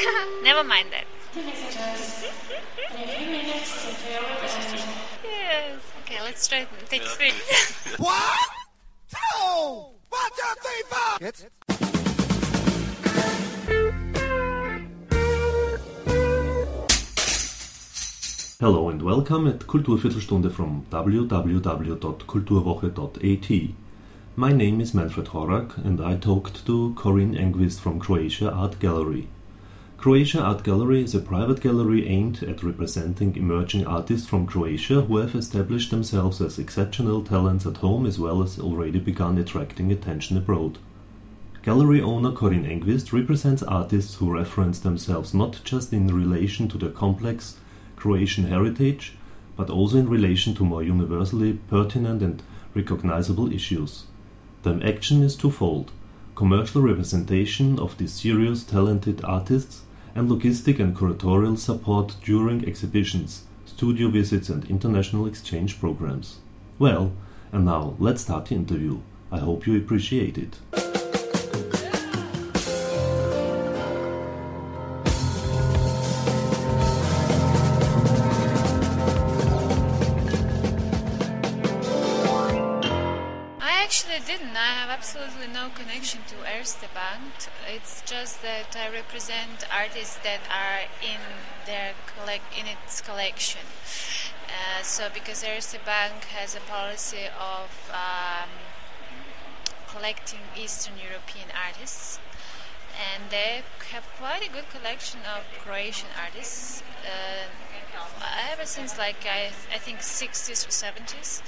Never mind that. yes. Okay, let's try take three. One, two, one, two, three, four. Jetzt. Hello and welcome at Kulturviertelstunde from www.kulturwoche.at. My name is Manfred Horak and I talked to Corinne Engvist from Croatia Art Gallery. Croatia Art Gallery is a private gallery aimed at representing emerging artists from Croatia who have established themselves as exceptional talents at home as well as already begun attracting attention abroad. Gallery owner Corinne Engvist represents artists who reference themselves not just in relation to their complex Croatian heritage, but also in relation to more universally pertinent and recognizable issues. The action is twofold commercial representation of these serious, talented artists, and logistic and curatorial support during exhibitions, studio visits, and international exchange programs. Well, and now let's start the interview. I hope you appreciate it. Bank. It's just that I represent artists that are in their collect in its collection. Uh, so because Erste Bank has a policy of um, collecting Eastern European artists, and they have quite a good collection of Croatian artists. Uh, ever since like I, I think 60s or 70s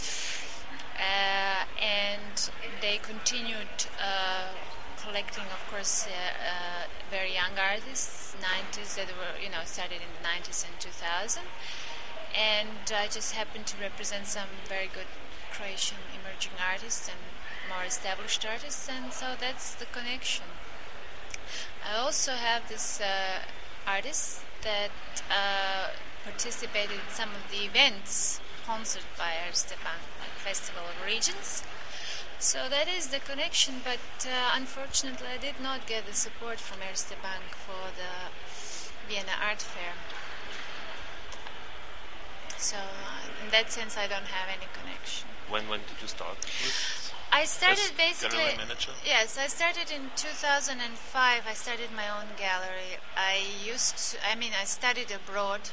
uh, and they continued uh, collecting, of course, uh, uh, very young artists, 90s that were, you know, started in the 90s and 2000. And I just happened to represent some very good Croatian emerging artists and more established artists, and so that's the connection. I also have this uh, artist that uh, participated in some of the events sponsored by Erste Bank, like Festival of Regions. So that is the connection, but uh, unfortunately I did not get the support from Erste Bank for the Vienna Art Fair. So uh, in that sense I don't have any connection. When when did you start with? I started as basically. gallery manager? Yes, I started in 2005. I started my own gallery. I used to, I mean, I studied abroad,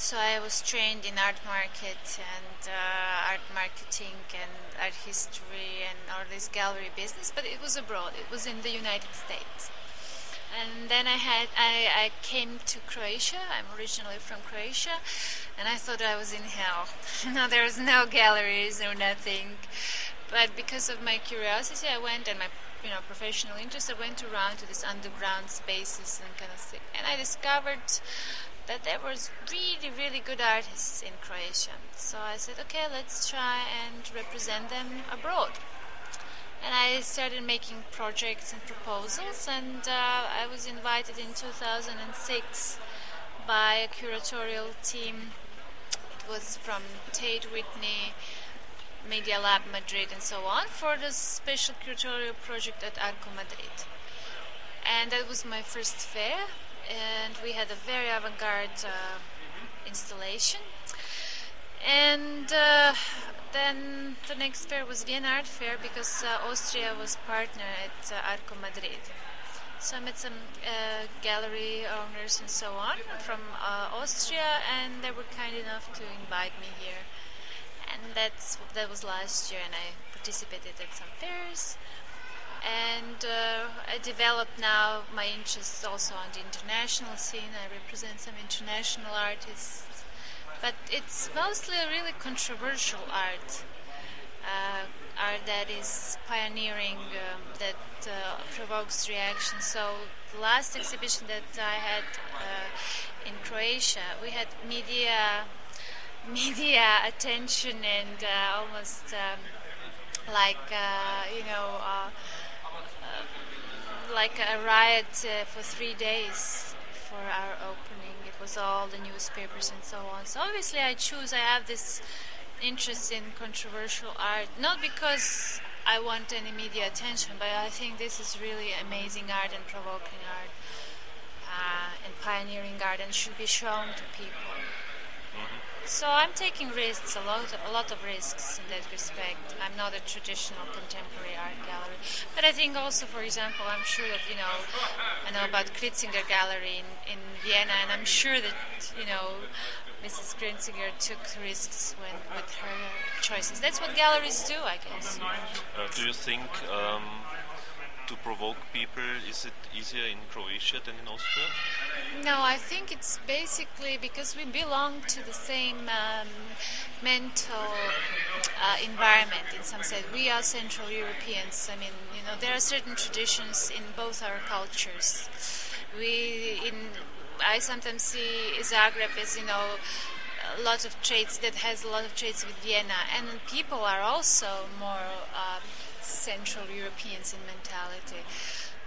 so I was trained in art market and uh, art marketing and art history and all this gallery business, but it was abroad. It was in the United States. And then I had I, I came to Croatia. I'm originally from Croatia, and I thought I was in hell. no, there was no galleries, no nothing. But because of my curiosity, I went and my you know professional interest. I went around to these underground spaces and kind of thing, and I discovered that there was really really good artists in Croatia. So I said, okay, let's try and represent them abroad. And I started making projects and proposals, and uh, I was invited in 2006 by a curatorial team. It was from Tate Whitney, Media Lab Madrid, and so on, for the special curatorial project at Arco Madrid. And that was my first fair, and we had a very avant garde uh, installation. And uh, then the next fair was Vienna Art Fair because uh, Austria was partner at Arco Madrid. So I met some uh, gallery owners and so on from uh, Austria, and they were kind enough to invite me here. And that's that was last year, and I participated at some fairs. And uh, I developed now my interests also on the international scene. I represent some international artists but it's mostly really controversial art. Uh, art that is pioneering, um, that uh, provokes reaction. So the last exhibition that I had uh, in Croatia, we had media, media attention and uh, almost um, like uh, you know, like a riot for three days for our opening. It was all the newspapers and so on. So obviously, I choose. I have this interest in controversial art, not because I want any media attention, but I think this is really amazing art and provoking art. uh, and pioneering art and should be shown to people. So I'm taking risks, a lot, a lot of risks in that respect. I'm not a traditional contemporary art gallery, but I think also, for example, I'm sure that you know, I know about Krinzinger Gallery in, in Vienna, and I'm sure that you know, Mrs. Krinzinger took risks when with her choices. That's what galleries do, I guess. Uh, do you think um, to provoke people is it easier in Croatia than in Austria? No, I think it's basically because we belong to the same um, mental uh, environment in some sense. We are Central Europeans. I mean, you know, there are certain traditions in both our cultures. We in I sometimes see Zagreb as you know a lot of traits that has a lot of traits with Vienna, and people are also more um, Central Europeans in mentality.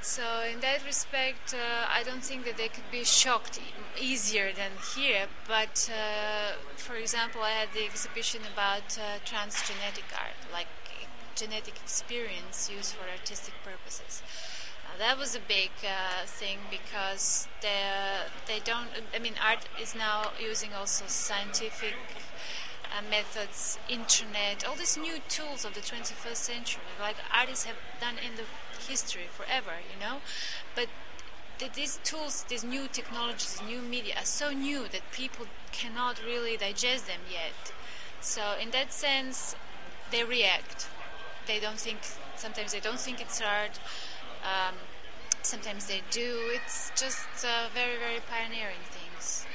So in that respect, uh, I don't think that they could be shocked e- easier than here. But uh, for example, I had the exhibition about uh, transgenetic art, like genetic experience used for artistic purposes. That was a big uh, thing because they they don't. I mean, art is now using also scientific methods, internet, all these new tools of the 21st century, like artists have done in the history forever, you know. But th- these tools, these new technologies, new media are so new that people cannot really digest them yet. So in that sense, they react. They don't think. Sometimes they don't think it's art. Um, sometimes they do. It's just uh, very, very pioneering things.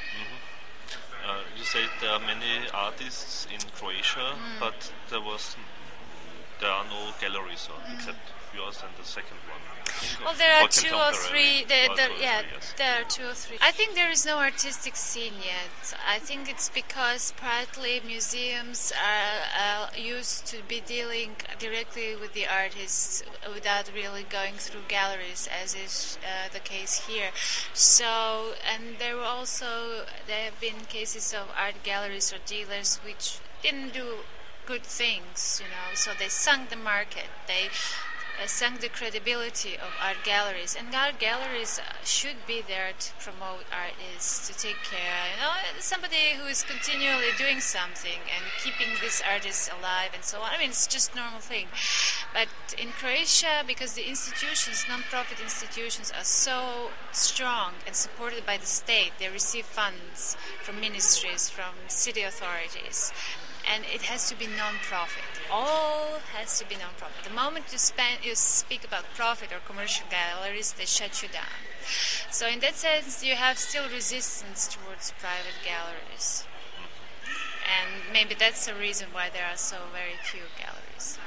Uh, you said there are many artists in Croatia, Mm. but there was there are no galleries uh, except yours and the second one. Mm. Well, there are two or three. There, there, yeah, yes. there are two or three. I think there is no artistic scene yet. I think it's because partly museums are uh, used to be dealing directly with the artists without really going through galleries, as is uh, the case here. So, and there were also there have been cases of art galleries or dealers which didn't do good things, you know. So they sunk the market. They uh, sunk the credibility of art galleries. And art galleries uh, should be there to promote artists, to take care. You know, somebody who is continually doing something and keeping these artists alive and so on. I mean, it's just normal thing. But in Croatia, because the institutions, non-profit institutions, are so strong and supported by the state, they receive funds from ministries, from city authorities and it has to be non-profit. All has to be non-profit. The moment you spend, you speak about profit or commercial galleries, they shut you down. So in that sense, you have still resistance towards private galleries, and maybe that's the reason why there are so very few galleries.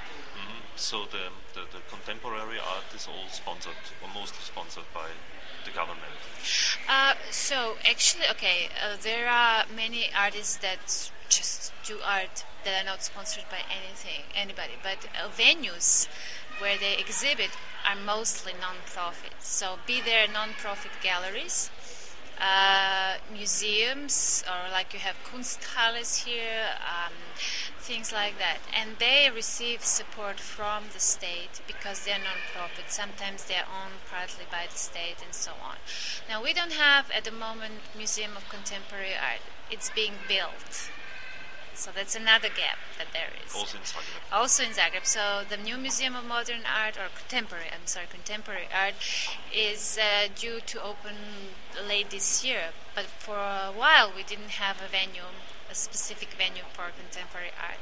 So the, the the contemporary art is all sponsored or mostly sponsored by the government. Uh, so actually, okay, uh, there are many artists that do art that are not sponsored by anything, anybody. But uh, venues where they exhibit are mostly non-profit. So be there non-profit galleries, uh, museums, or like you have Kunsthalles here, um, things like that. And they receive support from the state because they're non-profit. Sometimes they're owned partly by the state and so on. Now we don't have at the moment Museum of Contemporary Art. It's being built. So that's another gap that there is Also in Zagreb. also in Zagreb. So the new Museum of Modern Art, or contemporary, I'm sorry, contemporary art, is uh, due to open late this year. But for a while, we didn't have a venue, a specific venue for contemporary art.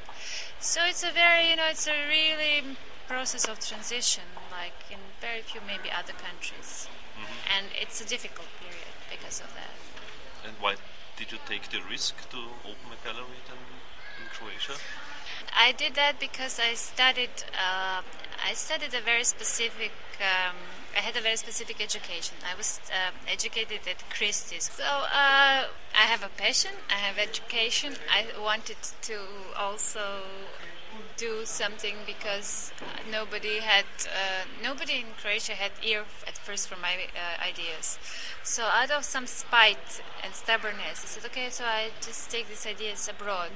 So it's a very, you know, it's a really process of transition, like in very few maybe other countries, and it's a difficult period because of that. And why did you take the risk to open a gallery then I did that because I studied. Uh, I studied a very specific. Um, I had a very specific education. I was uh, educated at Christie's, so uh, I have a passion. I have education. I wanted to also do something because nobody had uh, nobody in Croatia had ear at first for my uh, ideas. So out of some spite and stubbornness, I said, okay, so I just take these ideas abroad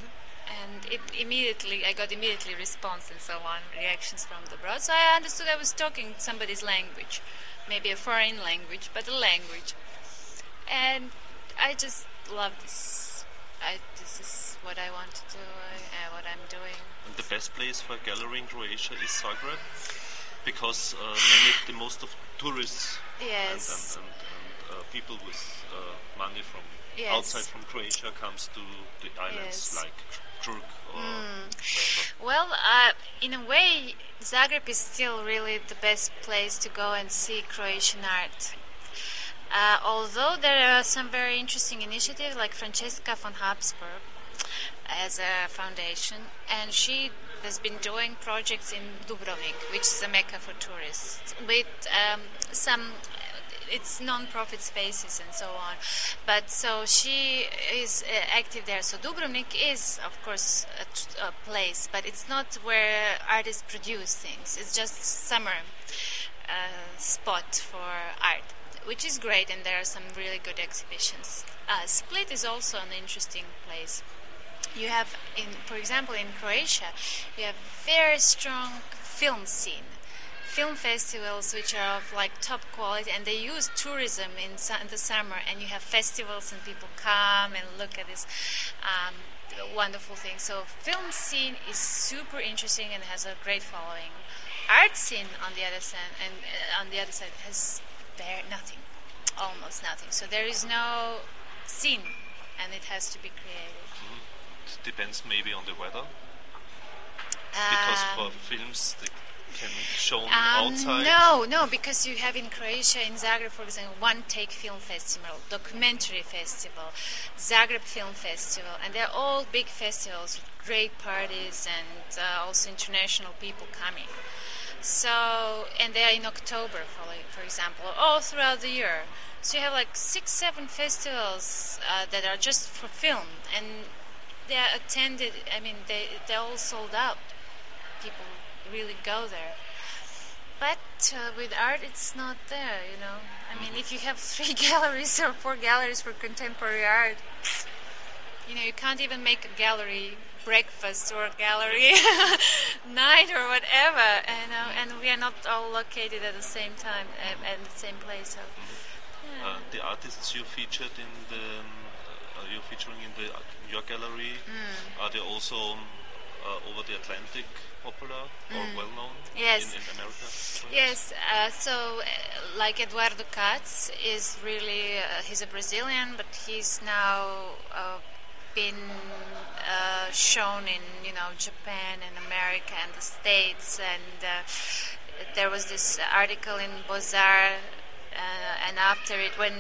and it immediately I got immediately response and so on reactions from the abroad. So I understood I was talking somebody's language, maybe a foreign language, but a language. and I just love this. I, this is what I want to do, uh, what I'm doing. And the best place for a gallery in Croatia is Zagreb, because uh, many, the most of tourists Yes. and, and, and, and uh, people with uh, money from Yes. outside from Croatia comes to the islands Yes. like Hmm. Well, uh, in a way, Zagreb is still really the best place to go and see Croatian art. Uh, although there are some very interesting initiatives, like Francesca von Habsburg as a foundation, and she has been doing projects in Dubrovnik, which is a mecca for tourists, with um, some it's non-profit spaces and so on. But so she is uh, active there. So Dubrovnik is, of course, a, place, but it's not where artists produce things. It's just summer uh, spot for art, which is great, and there are some really good exhibitions. Uh, Split is also an interesting place. You have, in, for example, in Croatia, you have very strong film scene film festivals which are of like top quality and they use tourism in, su- in the summer and you have festivals and people come and look at this um, wonderful thing. So film scene is super interesting and has a great following. Art scene on the other side and uh, on the other side has very nothing almost nothing. So there is no scene and it has to be created. It depends maybe on the weather, because Um, for films they can shown Um, outside. No, no, because you have in Croatia, in Zagreb, for example, One Take Film Festival, Documentary Festival, Zagreb Film Festival, and they're all big festivals with great parties and uh, also international people coming. So, and they are in October, for, like, for example, all throughout the year. So you have like six, seven festivals uh, that are just for film, and they are attended. I mean, they they're all sold out. People really go there. But uh, with art, it's not there, you know. I mean, if you have three galleries or four galleries for contemporary art, you know, you can't even make a gallery breakfast or a gallery night or whatever, you know. And we are not all located at the same time uh, at the same place. So, yeah. Uh, the artists you featured in the um, uh, you're featuring in the in your gallery Hmm. are they also uh, over the Atlantic popular or well known. Yes. in, in America? Yes, uh, so uh, like Eduardo Kac is really, uh, he's a Brazilian, but he's now uh, been uh, shown in, you know, Japan and America and the States. And uh, there was this article in Bozar, uh, and after it, when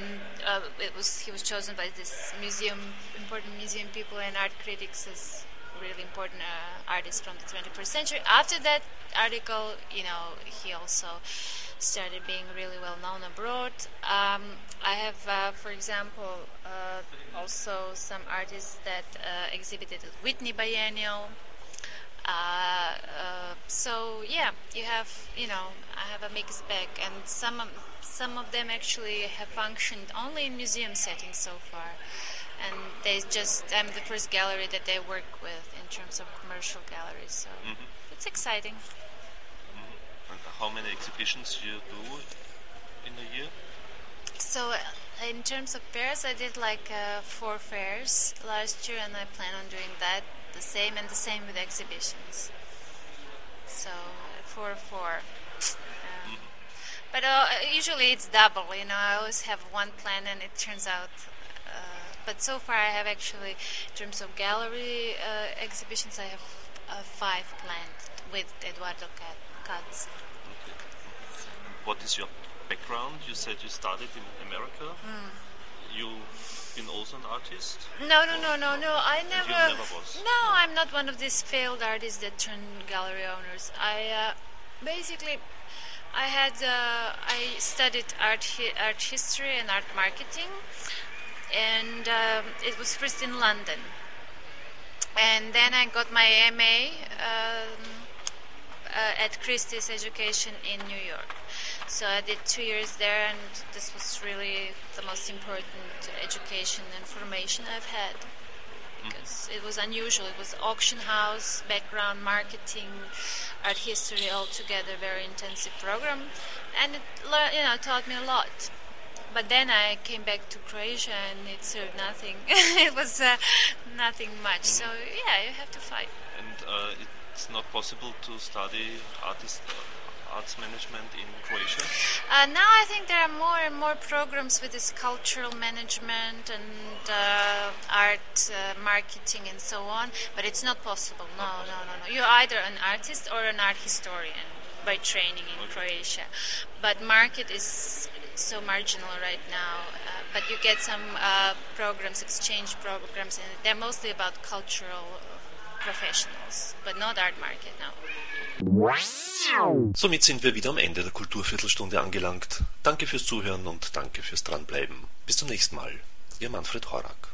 uh, it was, he was chosen by this museum, important museum people and art critics as really important uh, artist from the 21st century. After that article, you know, he also started being really well known abroad. Um, I have, uh, for example, uh, also some artists that uh, exhibited at Whitney Biennial. Uh, uh, so yeah, you have, you know, I have a mixed bag, and some some of them actually have functioned only in museum settings so far and they just I'm the first gallery that they work with in terms of commercial galleries. So Mhm. it's exciting. And how many exhibitions you do in a year? So uh, in terms of fairs, I did like uh, four fairs last year, and I plan on doing that the same and the same with exhibitions. So four, four. Um, but uh, usually it's double. You know, I always have one plan, and it turns out. Uh, but so far, I have actually, in terms of gallery uh, exhibitions, I have uh, five planned with Eduardo Kat- Kac. Okay. What is your background? You said you started in America. Hmm. You've been also an artist. No, no, no, no, no. I never. never was? No, I'm not one of these failed artists that turn gallery owners. I uh, basically, I had uh, I studied art hi- art history and art marketing, and um, it was first in London, and then I got my MA. Um, uh, at Christie's Education in New York. So I did two years there, and this was really the most important education and formation I've had because it was unusual. It was auction house, background marketing, art history all together, very intensive program, and it you know taught me a lot. But then I came back to Croatia and it served nothing. it was uh, nothing much. So yeah, you have to fight. And uh, it's not possible to study artist arts management in Croatia? Uh, now I think there are more and more programs with this cultural management and uh, art uh, marketing and so on, but it's not possible. No, no, no, no. You're either an artist or an art historian by training in Croatia, but market is so marginal right now. Uh, but you get some uh, programs, exchange programs, and they're mostly about cultural professionals, but not art market now. Somit sind wir wieder am Ende der Kulturviertelstunde angelangt. Danke fürs Zuhören und danke fürs Dranbleiben. Bis zum nächsten Mal. Ihr Manfred Horak.